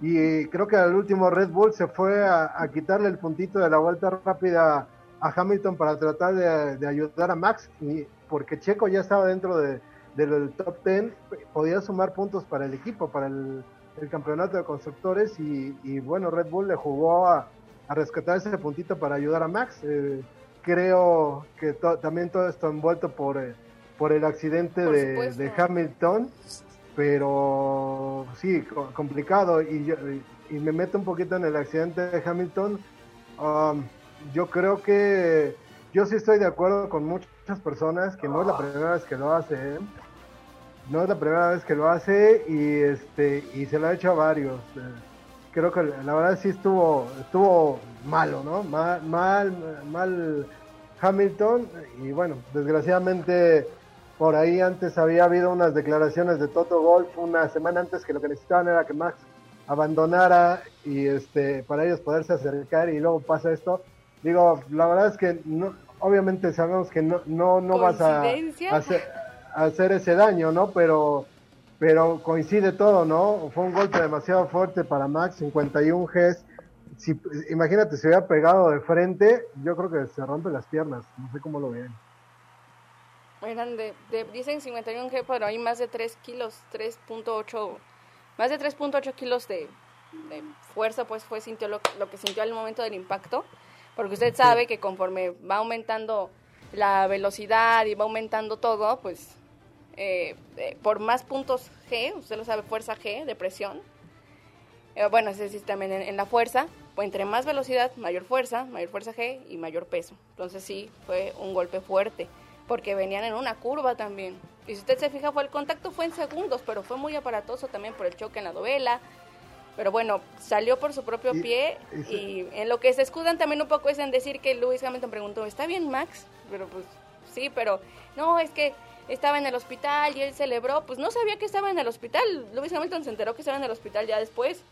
Y creo que al último Red Bull se fue a, a quitarle el puntito de la vuelta rápida a Hamilton para tratar de, de ayudar a Max, y porque Checo ya estaba dentro de, del top 10, podía sumar puntos para el equipo, para el, el campeonato de constructores, y, y bueno, Red Bull le jugó a, a rescatar ese puntito para ayudar a Max. Eh, creo que to- también todo esto envuelto por, eh, por el accidente Por de, de Hamilton, pero sí, co- complicado. Y, yo, y me meto un poquito en el accidente de Hamilton. Um, yo creo que yo sí estoy de acuerdo con muchas personas que no es la primera vez que lo hace. ¿eh? No es la primera vez que lo hace y este y se lo ha hecho a varios. Creo que la verdad sí estuvo estuvo malo, ¿no? Mal mal mal Hamilton y bueno, desgraciadamente por ahí antes había habido unas declaraciones de Toto Golf una semana antes que lo que necesitaban era que Max abandonara y este para ellos poderse acercar y luego pasa esto. Digo, la verdad es que no, obviamente sabemos que no no no vas a, hacer, a hacer ese daño, ¿no? Pero pero coincide todo, ¿no? Fue un golpe demasiado fuerte para Max, 51 Gs. Si, imagínate, si hubiera pegado de frente, yo creo que se rompe las piernas. No sé cómo lo ven. Eran de, de- dicen 51 G, pero hay más de 3 kilos, 3.8 más de 3.8 kilos de, de fuerza, pues fue sintió lo, lo que sintió al momento del impacto, porque usted sabe que conforme va aumentando la velocidad y va aumentando todo, pues eh, eh, por más puntos G, usted lo sabe, fuerza G de presión, eh, bueno, ese sí también en, en la fuerza, pues entre más velocidad, mayor fuerza, mayor fuerza G y mayor peso. Entonces sí, fue un golpe fuerte, porque venían en una curva también. Y si usted se fija, fue el contacto fue en segundos, pero fue muy aparatoso también por el choque en la dovela. Pero bueno, salió por su propio pie y en lo que se escudan también un poco es en decir que Lewis Hamilton preguntó, ¿está bien Max? Pero pues sí, pero no, es que estaba en el hospital y él celebró, pues no sabía que estaba en el hospital. Lewis Hamilton se enteró que estaba en el hospital ya después.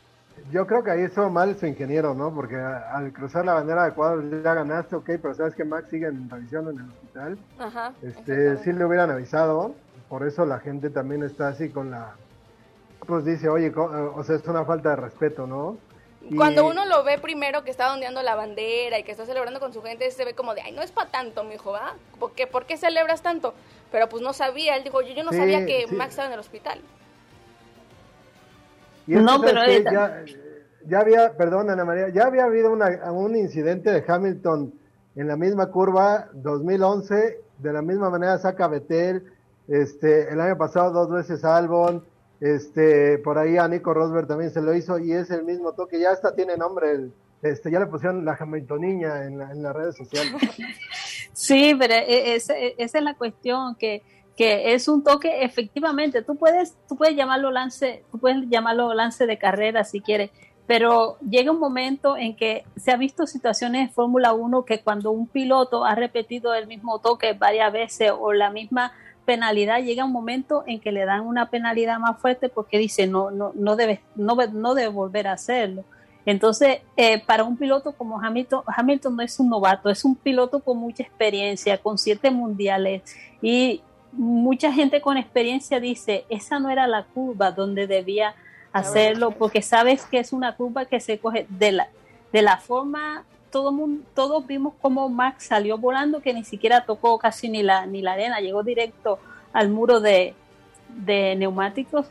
Yo creo que ahí estuvo mal su ingeniero, ¿no? Porque al cruzar la bandera de Ecuador ya ganaste, ok, pero sabes que Max sigue en revisión en el hospital. Ajá. Este, sí le hubieran avisado, por eso la gente también está así con la... Pues dice, oye, eh, o sea, es una falta de respeto, ¿no? Y- Cuando uno lo ve primero que está ondeando la bandera y que está celebrando con su gente, se ve como de, ay, no es para tanto, mijo, ¿va? ¿Por qué, ¿Por qué celebras tanto? Pero pues no sabía, él dijo, yo, yo no Sí, sabía que sí. Max estaba en el hospital. Y es que, No, ¿sabes pero ya, ya había, perdón Ana María, ya había habido una- un incidente de Hamilton en la misma curva 2011, de la misma manera saca Betel, este, el año pasado dos veces Albon, este, por ahí a Nico Rosberg también se lo hizo y es el mismo toque, ya hasta tiene nombre, el, este, ya le pusieron la Hamiltoniña en, la- en las redes sociales. Sí, pero e- esa, e- esa es la cuestión, que, que es un toque, efectivamente, tú puedes, tú puedes llamarlo lance, tú puedes llamarlo lance de carrera si quieres, pero llega un momento en que se ha visto situaciones en Fórmula 1 que cuando un piloto ha repetido el mismo toque varias veces o la misma penalidad, llega un momento en que le dan una penalidad más fuerte porque dice no, no, no debe, no, no debe volver a hacerlo. Entonces, eh, para un piloto como Hamilton, Hamilton no es un novato, es un piloto con mucha experiencia, con siete mundiales y mucha gente con experiencia dice, esa no era la curva donde debía hacerlo, porque sabes que es una curva que se coge de la, de la forma, todo mundo, todos vimos cómo Max salió volando, que ni siquiera tocó casi ni la, ni la arena, llegó directo al muro de, de neumáticos.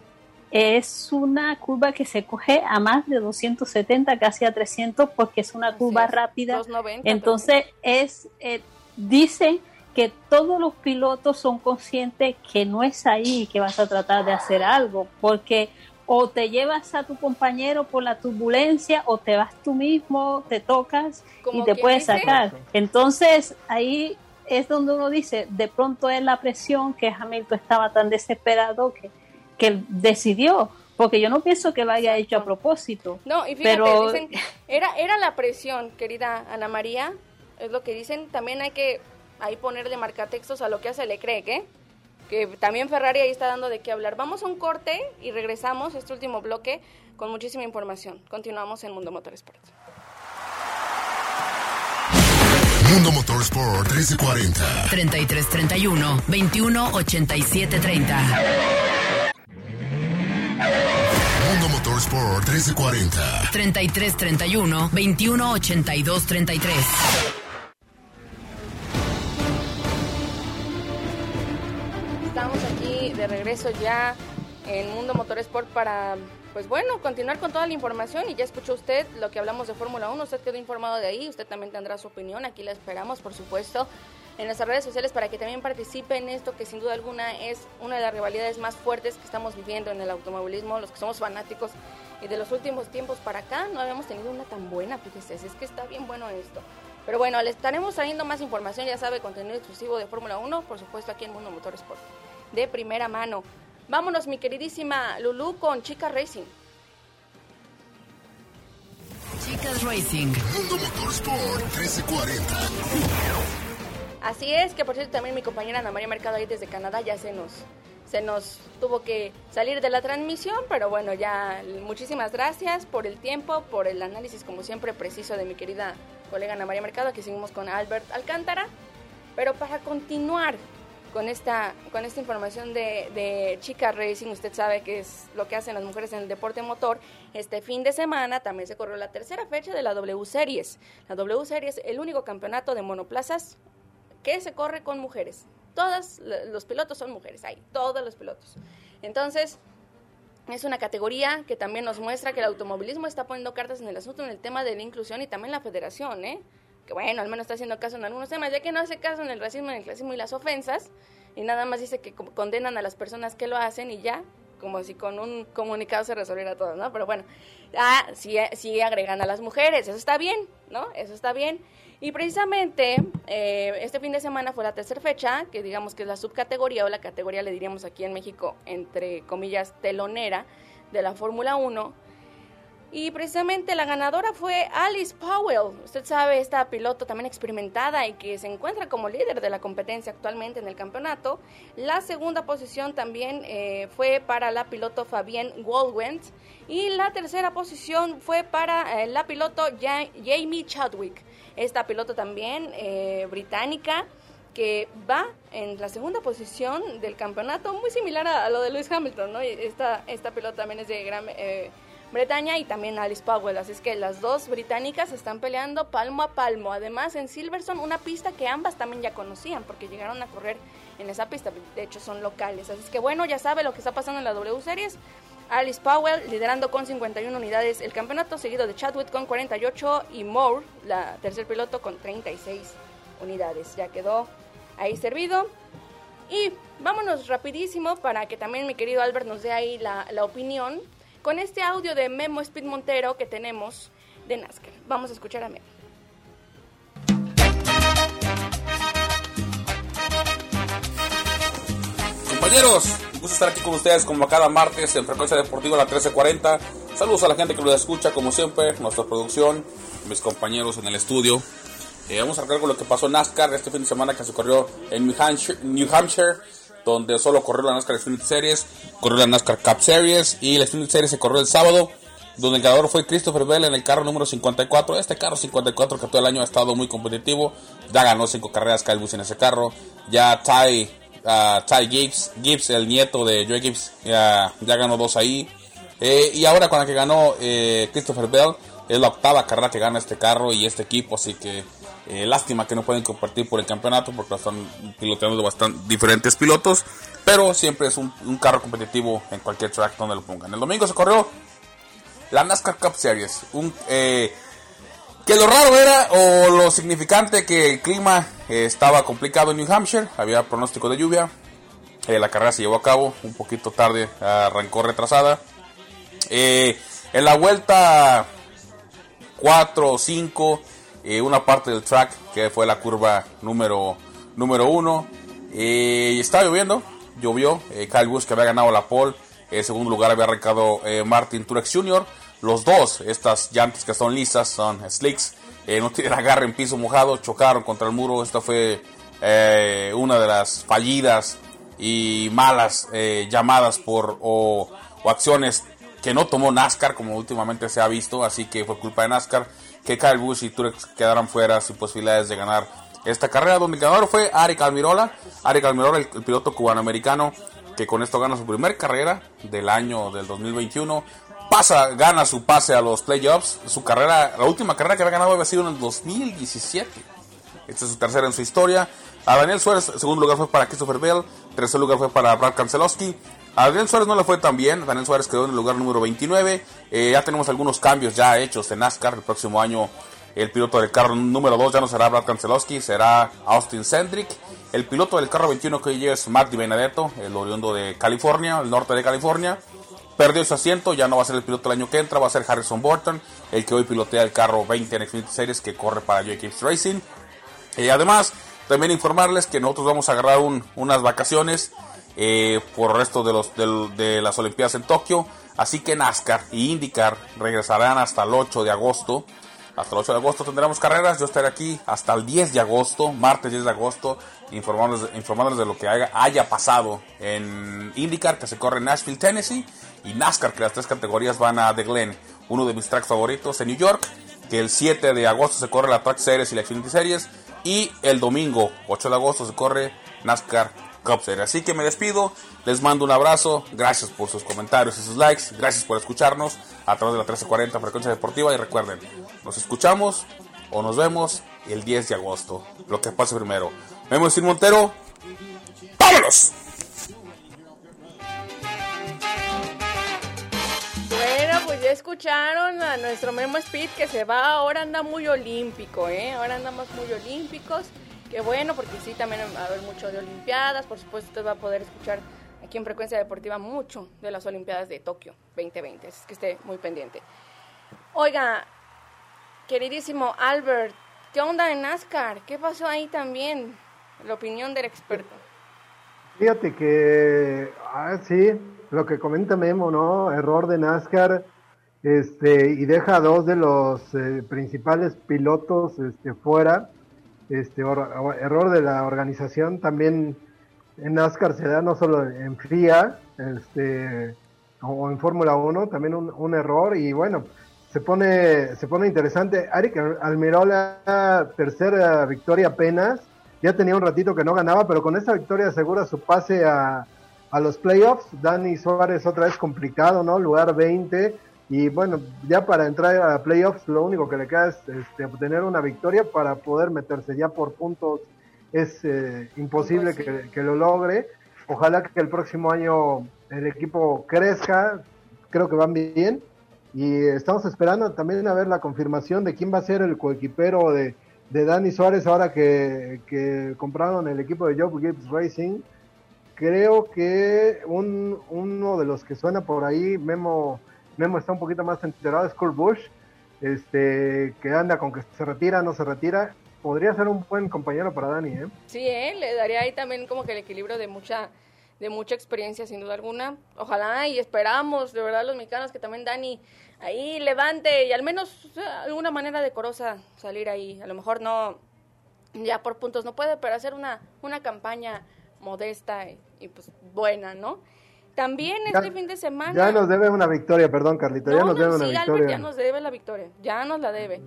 Es una curva que se coge a más de 270, casi a 300, porque es una curva rápida. 290, Entonces, es eh, dicen que todos los pilotos son conscientes que no es ahí que vas a tratar de hacer algo, porque o te llevas a tu compañero por la turbulencia o te vas tú mismo, te tocas y te puedes dice. sacar. Entonces, ahí es donde uno dice, de pronto es la presión que Hamilton estaba tan desesperado que, que decidió, porque yo no pienso que lo haya hecho a propósito. No, y fíjate, Pero- dicen, era, era la presión, querida Ana María, es lo que dicen, también hay que ahí ponerle marcatextos a lo que hace Leclerc, ¿eh? Que también Ferrari ahí está dando de qué hablar. Vamos a un corte y regresamos este último bloque con muchísima información. Continuamos en Mundo Motorsport. Mundo Motorsport 1340. 3331 21 87 30. Mundo Motorsport 1340. 3331 21 Estamos aquí de regreso ya en Mundo Motorsport para, pues bueno, continuar con toda la información y ya escuchó usted lo que hablamos de Fórmula 1, usted quedó informado de ahí, usted también tendrá su opinión, aquí la esperamos, por supuesto, en nuestras redes sociales para que también participe en esto que sin duda alguna es una de las rivalidades más fuertes que estamos viviendo en el automovilismo, los que somos fanáticos y de los últimos tiempos para acá no habíamos tenido una tan buena, fíjese, es que está bien bueno esto. Pero bueno, le estaremos trayendo más información, ya sabe, contenido exclusivo de Fórmula 1, por supuesto aquí en Mundo Motorsport, de primera mano. Vámonos, mi queridísima Lulu, con Chica Racing. Chicas Racing. Mundo Motorsport 1340. Así es, que por cierto también mi compañera Ana María Mercado ahí desde Canadá ya se nos, se nos tuvo que salir de la transmisión, pero bueno, ya muchísimas gracias por el tiempo, por el análisis como siempre preciso de mi querida colega Ana María Mercado, aquí seguimos con Albert Alcántara, pero para continuar con esta, con esta información de, de Chica Racing, usted sabe que es lo que hacen las mujeres en el deporte motor. Este fin de semana también se corrió la tercera fecha de la W Series. La W Series, el único campeonato de monoplazas que se corre con mujeres. Todos los pilotos son mujeres, ahí, todos los pilotos. Entonces, Es una categoría que también nos muestra que el automovilismo está poniendo cartas en el asunto en el tema de la inclusión y también la federación, ¿eh? Que bueno, al menos está haciendo caso en algunos temas, ya que no hace caso en el racismo, en el clasismo y las ofensas, y nada más dice que condenan a las personas que lo hacen y ya, como si con un comunicado se resolviera todo, ¿no? Pero bueno, ah, sí, agregan a las mujeres, eso está bien, ¿no? Eso está bien. Y precisamente eh, este fin de semana fue la tercera fecha, que digamos que es la subcategoría o la categoría, le diríamos aquí en México, entre comillas, telonera de la Fórmula 1 y precisamente la ganadora fue Alice Powell. Usted sabe, esta piloto también experimentada y que se encuentra como líder de la competencia actualmente en el campeonato. La segunda posición también eh, fue para la piloto Fabienne Goldwent. Y la tercera posición fue para eh, la piloto Jamie Chadwick. Esta piloto también eh, británica que va en la segunda posición del campeonato, muy similar a, lo de Lewis Hamilton, ¿no? Esta, esta piloto también es de gran Bretaña y también Alice Powell. Así es que las dos británicas están peleando palmo a palmo. Además, en Silverstone, una pista que ambas también ya conocían porque llegaron a correr en esa pista. De hecho, son locales. Así es que bueno, ya sabe lo que está pasando en la W Series. Alice Powell liderando con 51 unidades el campeonato, seguido de Chadwick con 48 y Moore, la tercer piloto, con 36 unidades. Ya quedó ahí servido. Y vámonos rapidísimo para que también mi querido Albert nos dé ahí la, la opinión con este audio de Memo Speed Montero que tenemos de NASCAR. Vamos a escuchar a Memo. Compañeros, gusto estar aquí con ustedes como cada martes en Frecuencia Deportiva la 1340. Saludos a la gente que lo escucha como siempre, nuestra producción, mis compañeros en el estudio. Eh, vamos a arrancar con lo que pasó en NASCAR este fin de semana que se corrió en New Hampshire, New Hampshire donde solo corrió la NASCAR Xfinity Series, corrió la NASCAR Cup Series y la Xfinity Series se corrió el sábado, donde el ganador fue Christopher Bell en el carro número 54. Este carro 54 que todo el año ha estado muy competitivo, ya ganó cinco carreras Kyle Busch en ese carro, ya Ty, uh, Ty Gibbs, Gibbs, el nieto de Joe Gibbs, ya, ya ganó dos ahí. Eh, y ahora con la que ganó eh, Christopher Bell, es la octava carrera que gana este carro y este equipo, así que eh, lástima que no pueden compartir por el campeonato porque están piloteando bastante diferentes pilotos. Pero siempre es un, carro competitivo en cualquier track donde lo pongan. El domingo se corrió la NASCAR Cup Series. Eh, que lo raro era o lo significante que el clima eh, estaba complicado en New Hampshire. Había pronóstico de lluvia. la carrera se llevó a cabo un poquito tarde, arrancó retrasada. en la vuelta 4 o 5 eh, una parte del track que fue la curva número número uno. Eh, estaba lloviendo, llovió. Eh, Kyle Busch que había ganado la pole. En segundo lugar había arrancado Martin Truex Jr. Los dos, estas llantas que son lisas, son slicks. no tienen agarre en piso mojado, chocaron contra el muro. Esta fue una de las fallidas y malas llamadas por o, o acciones que no tomó NASCAR como últimamente se ha visto. Así que fue culpa de NASCAR que Kyle Busch y Truex quedaran fuera sin posibilidades de ganar esta carrera, donde el ganador fue Arik Almirola. Arik Almirola, el, piloto cubanoamericano, que con esto gana su primer carrera del año del 2021. Pasa, gana su pase a los playoffs. Su carrera, la última carrera que había ganado había sido en el 2017. Esta es su tercera en su historia. A Daniel Suárez, segundo lugar fue para Christopher Bell. Tercer lugar fue para Brad Kanselowski. A Daniel Suárez no le fue tan bien. Daniel Suárez quedó en el lugar número 29. Eh, ya tenemos algunos cambios ya hechos en NASCAR. El próximo año el piloto del carro número 2 ya no será Brad Kanselowski, será Austin Sendrick. El piloto del carro 21 que hoy es Marty Benedetto, el oriundo de California, el norte de California. Perdió su asiento, ya no va a ser el piloto el año que entra, va a ser Harrison Burton, el que hoy pilotea el carro 20 en Xfinity Series que corre para Jacobs Racing. Y además, también informarles que nosotros vamos a agarrar unas vacaciones eh, por el resto de, los, de, las Olimpiadas en Tokio. Así que NASCAR y IndyCar regresarán hasta el 8 de agosto. Hasta el 8 de agosto tendremos carreras. Yo estaré aquí hasta el 10 de agosto, martes 10 de agosto, informándoles, informándoles de lo que haya, pasado en IndyCar, que se corre en Nashville, Tennessee, y NASCAR, que las tres categorías van a The Glen, uno de mis tracks favoritos en New York, que el 7 de agosto se corre la Track Series y la Xfinity Series, y el domingo 8 de agosto se corre NASCAR Así que me despido, les mando un abrazo, gracias por sus comentarios y sus likes, gracias por escucharnos a través de la 1340 Frecuencia Deportiva y recuerden, nos escuchamos o nos vemos el 10 de agosto, lo que pase primero. Memo Sin Montero, ¡vámonos! ya escucharon a nuestro Memo Speed que se va, ahora anda muy olímpico, ¿eh? Ahora andamos muy olímpicos. Qué bueno, porque sí, también va a haber mucho de Olimpiadas. Por supuesto, usted va a poder escuchar aquí en Frecuencia Deportiva mucho de las Olimpiadas de Tokio 2020. Es que esté muy pendiente. Oiga, queridísimo Albert, ¿qué onda en NASCAR? ¿Qué pasó ahí también? La opinión del experto. Fíjate que, ah, sí, lo que comenta Memo, ¿no? Error de NASCAR, este, y deja a dos de los eh, principales pilotos este, fuera, este, error de la organización, también en NASCAR se da no solo en FIA, este, o en Fórmula 1, también un, error, y bueno, se pone, se pone interesante. Eric Almirola, tercera victoria apenas, ya tenía un ratito que no ganaba, pero con esta victoria asegura su pase a, a los playoffs. Dani Suárez otra vez complicado, ¿no? Lugar 20. Y bueno, ya para entrar a playoffs lo único que le queda es este, obtener una victoria para poder meterse. Ya por puntos es eh, imposible que, que, lo logre. Ojalá que el próximo año el equipo crezca. Creo que van bien. Y estamos esperando también a ver la confirmación de quién va a ser el coequipero de, de Dani Suárez ahora que, que compraron el equipo de Job Gibbs Racing. Creo que un, uno de los que suena por ahí, Memo, Memo está un poquito más enterado, es Kurt Busch, este, que anda con que se retira, no se retira. Podría ser un buen compañero para Dani, ¿eh? Sí, ¿eh? le daría ahí también como que el equilibrio de mucha de mucha experiencia sin duda alguna. Ojalá y esperamos, de verdad, los mexicanos que también Dani ahí levante y al menos alguna manera decorosa salir ahí. A lo mejor no, ya por puntos no puede, pero hacer una, una campaña modesta y, pues buena, ¿no? También este fin de semana. Ya nos debe una victoria, perdón, Carlita. ya nos debe una victoria. ya nos debe la victoria. Ya nos la debe.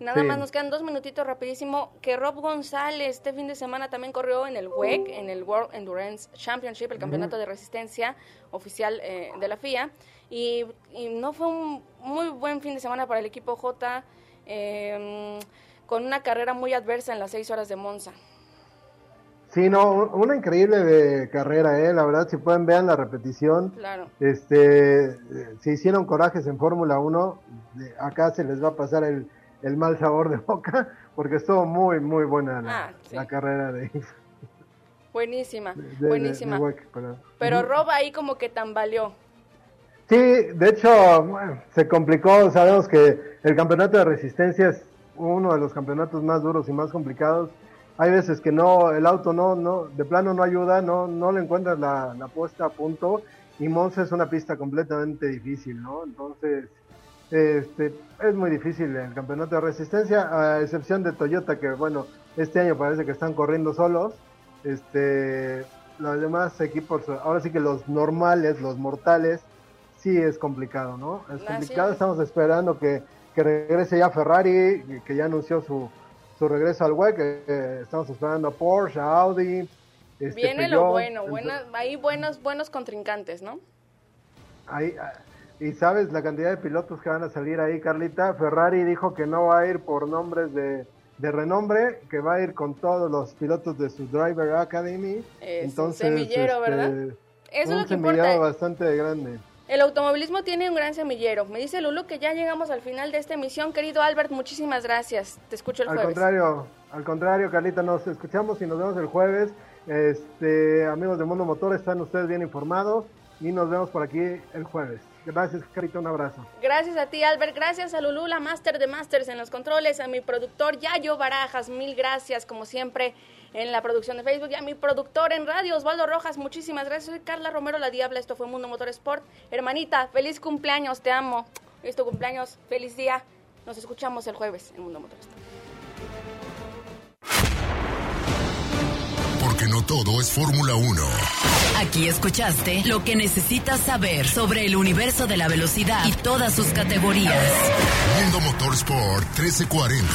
Nada más nos quedan dos minutitos rapidísimo. Que Rob González este fin de semana también corrió en el WEC, en el World Endurance Championship, el campeonato de resistencia oficial eh, de la FIA. Y, no fue un muy buen fin de semana para el equipo J, eh, con una carrera muy adversa en las seis horas de Monza. Sí, no, una increíble de carrera, eh, la verdad, si pueden vean la repetición. Claro. Este, si hicieron corajes en Fórmula 1, acá se les va a pasar el, el, mal sabor de boca, porque estuvo muy, muy buena la, ah, carrera de... Buenísima, buenísima. pero Rob ahí como que tambaleó. Sí, de hecho, se complicó, sabemos que el campeonato de resistencia es uno de los campeonatos más duros y más complicados hay veces que no, el auto no, no, de plano no ayuda, no, no le encuentras la, la puesta a punto y Monza es una pista completamente difícil, ¿no? Entonces, este, es muy difícil el campeonato de resistencia, a excepción de Toyota, que bueno, este año parece que están corriendo solos, este, los demás equipos, ahora sí que los normales, los mortales, sí es complicado, ¿no? Es complicado, estamos esperando que, que regrese ya Ferrari, que ya anunció su su regreso al web, que estamos esperando a Porsche, a Audi. Este, Viene lo bueno, buena, hay buenos, buenos contrincantes, ¿no? Ahí, ah, y sabes la cantidad de pilotos que van a salir ahí, Carlita. Ferrari dijo que no va a ir por nombres de, de renombre, que va a ir con todos los pilotos de su Driver Academy. Es Entonces, un semillero, ¿verdad? Este, Eso es lo que semillero bastante grande. El automovilismo tiene un gran semillero. Me dice Lulu que ya llegamos al final de esta emisión. Querido Albert, muchísimas gracias. Te escucho el jueves. Al contrario, al contrario, Carlita, nos escuchamos y nos vemos el jueves. Este, amigos de Mundo Motor, están ustedes bien informados y nos vemos por aquí el jueves. Gracias, Carita, un abrazo. Gracias a ti, Albert. Gracias a Lulu, la Master de Masters en los controles, a mi productor Yayo Barajas. Mil gracias, como siempre en la producción de Facebook y a mi productor en radio, Osvaldo Rojas. Muchísimas gracias. Soy Carla Romero, la Diabla. Esto fue Mundo Motor Sport. Hermanita, feliz cumpleaños, te amo. Es tu cumpleaños, feliz día. Nos escuchamos el jueves en Mundo Motor Sport. Porque no todo es Fórmula 1. Aquí escuchaste lo que necesitas saber sobre el universo de la velocidad y todas sus categorías. Mundo Motorsport 1340.